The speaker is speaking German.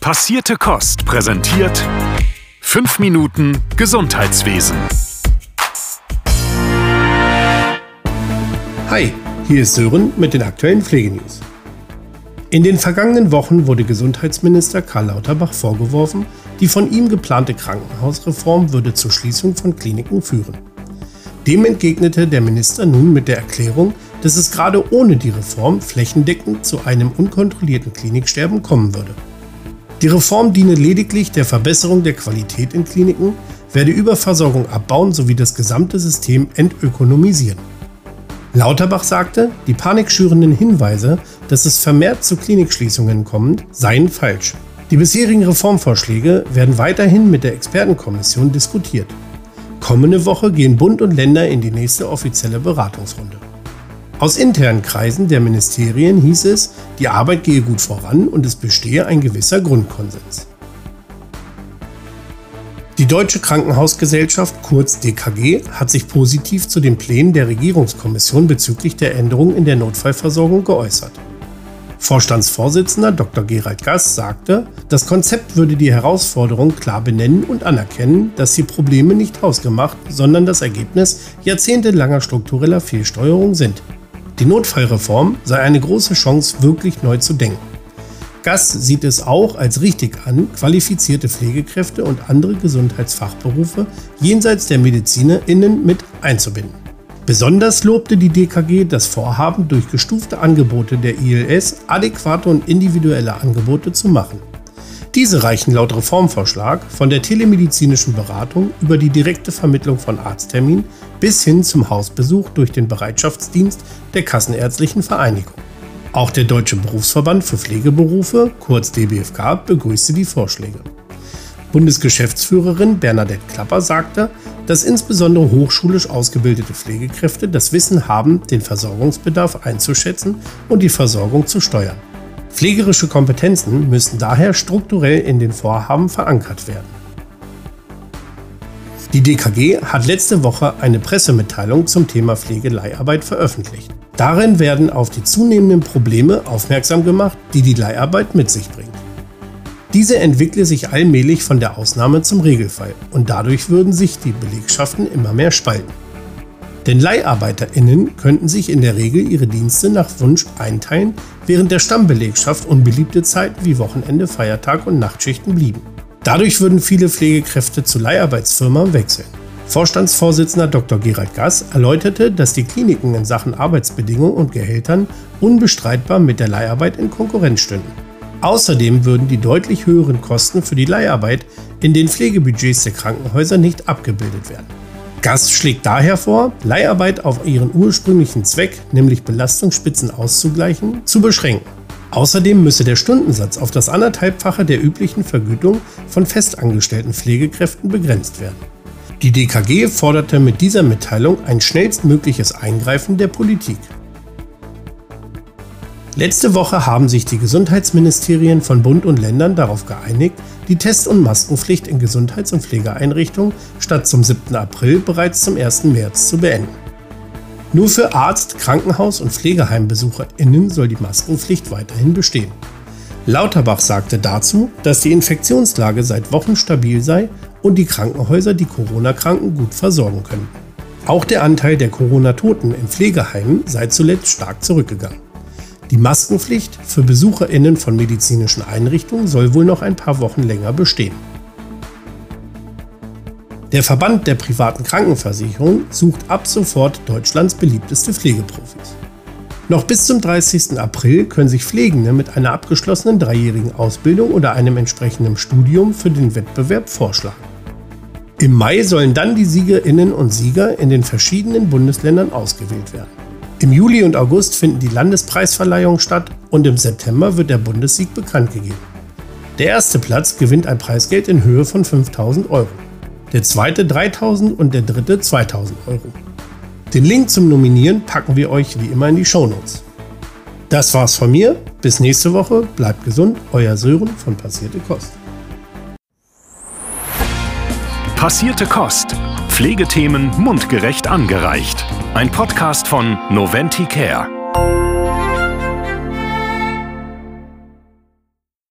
Passierte Kost präsentiert 5 Minuten Gesundheitswesen. Hi, hier ist Sören mit den aktuellen Pflegenews. In den vergangenen Wochen wurde Gesundheitsminister Karl Lauterbach vorgeworfen, die von ihm geplante Krankenhausreform würde zur Schließung von Kliniken führen. Dem entgegnete der Minister nun mit der Erklärung, dass es gerade ohne die Reform flächendeckend zu einem unkontrollierten Kliniksterben kommen würde. Die Reform diene lediglich der Verbesserung der Qualität in Kliniken, werde Überversorgung abbauen sowie das gesamte System entökonomisieren. Lauterbach sagte, die panikschürenden Hinweise, dass es vermehrt zu Klinikschließungen kommt, seien falsch. Die bisherigen Reformvorschläge werden weiterhin mit der Expertenkommission diskutiert. Kommende Woche gehen Bund und Länder in die nächste offizielle Beratungsrunde. Aus internen Kreisen der Ministerien hieß es, die Arbeit gehe gut voran und es bestehe ein gewisser Grundkonsens. Die Deutsche Krankenhausgesellschaft, kurz DKG, hat sich positiv zu den Plänen der Regierungskommission bezüglich der Änderungen in der Notfallversorgung geäußert. Vorstandsvorsitzender Dr. Gerald Gass sagte, das Konzept würde die Herausforderung klar benennen und anerkennen, dass die Probleme nicht hausgemacht, sondern das Ergebnis jahrzehntelanger struktureller Fehlsteuerung sind. Die Notfallreform sei eine große Chance, wirklich neu zu denken. Gass sieht es auch als richtig an, qualifizierte Pflegekräfte und andere Gesundheitsfachberufe jenseits der MedizinerInnen mit einzubinden. Besonders lobte die DKG das Vorhaben, durch gestufte Angebote der ILS adäquate und individuelle Angebote zu machen. Diese reichen laut Reformvorschlag von der telemedizinischen Beratung über die direkte Vermittlung von Arzttermin bis hin zum Hausbesuch durch den Bereitschaftsdienst der Kassenärztlichen Vereinigung. Auch der Deutsche Berufsverband für Pflegeberufe, kurz DBFK, begrüßte die Vorschläge. Bundesgeschäftsführerin Bernadette Klapper sagte, dass insbesondere hochschulisch ausgebildete Pflegekräfte das Wissen haben, den Versorgungsbedarf einzuschätzen und die Versorgung zu steuern. Pflegerische Kompetenzen müssen daher strukturell in den Vorhaben verankert werden. Die DKG hat letzte Woche eine Pressemitteilung zum Thema Pflegeleiharbeit veröffentlicht. Darin werden auf die zunehmenden Probleme aufmerksam gemacht, die die Leiharbeit mit sich bringt. Diese entwickle sich allmählich von der Ausnahme zum Regelfall und dadurch würden sich die Belegschaften immer mehr spalten. Denn LeiharbeiterInnen könnten sich in der Regel ihre Dienste nach Wunsch einteilen, während der Stammbelegschaft unbeliebte Zeiten wie Wochenende, Feiertag und Nachtschichten blieben. Dadurch würden viele Pflegekräfte zu Leiharbeitsfirmen wechseln. Vorstandsvorsitzender Dr. Gerald Gass erläuterte, dass die Kliniken in Sachen Arbeitsbedingungen und Gehältern unbestreitbar mit der Leiharbeit in Konkurrenz stünden. Außerdem würden die deutlich höheren Kosten für die Leiharbeit in den Pflegebudgets der Krankenhäuser nicht abgebildet werden. Gast schlägt daher vor, Leiharbeit auf ihren ursprünglichen Zweck, nämlich Belastungsspitzen auszugleichen, zu beschränken. Außerdem müsse der Stundensatz auf das anderthalbfache der üblichen Vergütung von festangestellten Pflegekräften begrenzt werden. Die DKG forderte mit dieser Mitteilung ein schnellstmögliches Eingreifen der Politik. Letzte Woche haben sich die Gesundheitsministerien von Bund und Ländern darauf geeinigt, die Test- und Maskenpflicht in Gesundheits- und Pflegeeinrichtungen statt zum 7. April bereits zum 1. März zu beenden. Nur für Arzt-, Krankenhaus- und PflegeheimbesucherInnen soll die Maskenpflicht weiterhin bestehen. Lauterbach sagte dazu, dass die Infektionslage seit Wochen stabil sei und die Krankenhäuser die Corona-Kranken gut versorgen können. Auch der Anteil der Corona-Toten in Pflegeheimen sei zuletzt stark zurückgegangen. Die Maskenpflicht für BesucherInnen von medizinischen Einrichtungen soll wohl noch ein paar Wochen länger bestehen. Der Verband der privaten Krankenversicherung sucht ab sofort Deutschlands beliebteste Pflegeprofis. Noch bis zum 30. April können sich Pflegende mit einer abgeschlossenen dreijährigen Ausbildung oder einem entsprechenden Studium für den Wettbewerb vorschlagen. Im Mai sollen dann die Siegerinnen und Sieger in den verschiedenen Bundesländern ausgewählt werden. Im Juli und August finden die Landespreisverleihungen statt und im September wird der Bundessieg bekannt gegeben. Der erste Platz gewinnt ein Preisgeld in Höhe von 5000 Euro, der zweite 3000 und der dritte 2000 Euro. Den Link zum Nominieren packen wir euch wie immer in die Shownotes. Das war's von mir. Bis nächste Woche. Bleibt gesund. Euer Sören von Passierte Kost. Passierte Kost. Pflegethemen mundgerecht angereicht. Ein Podcast von Noventi Care.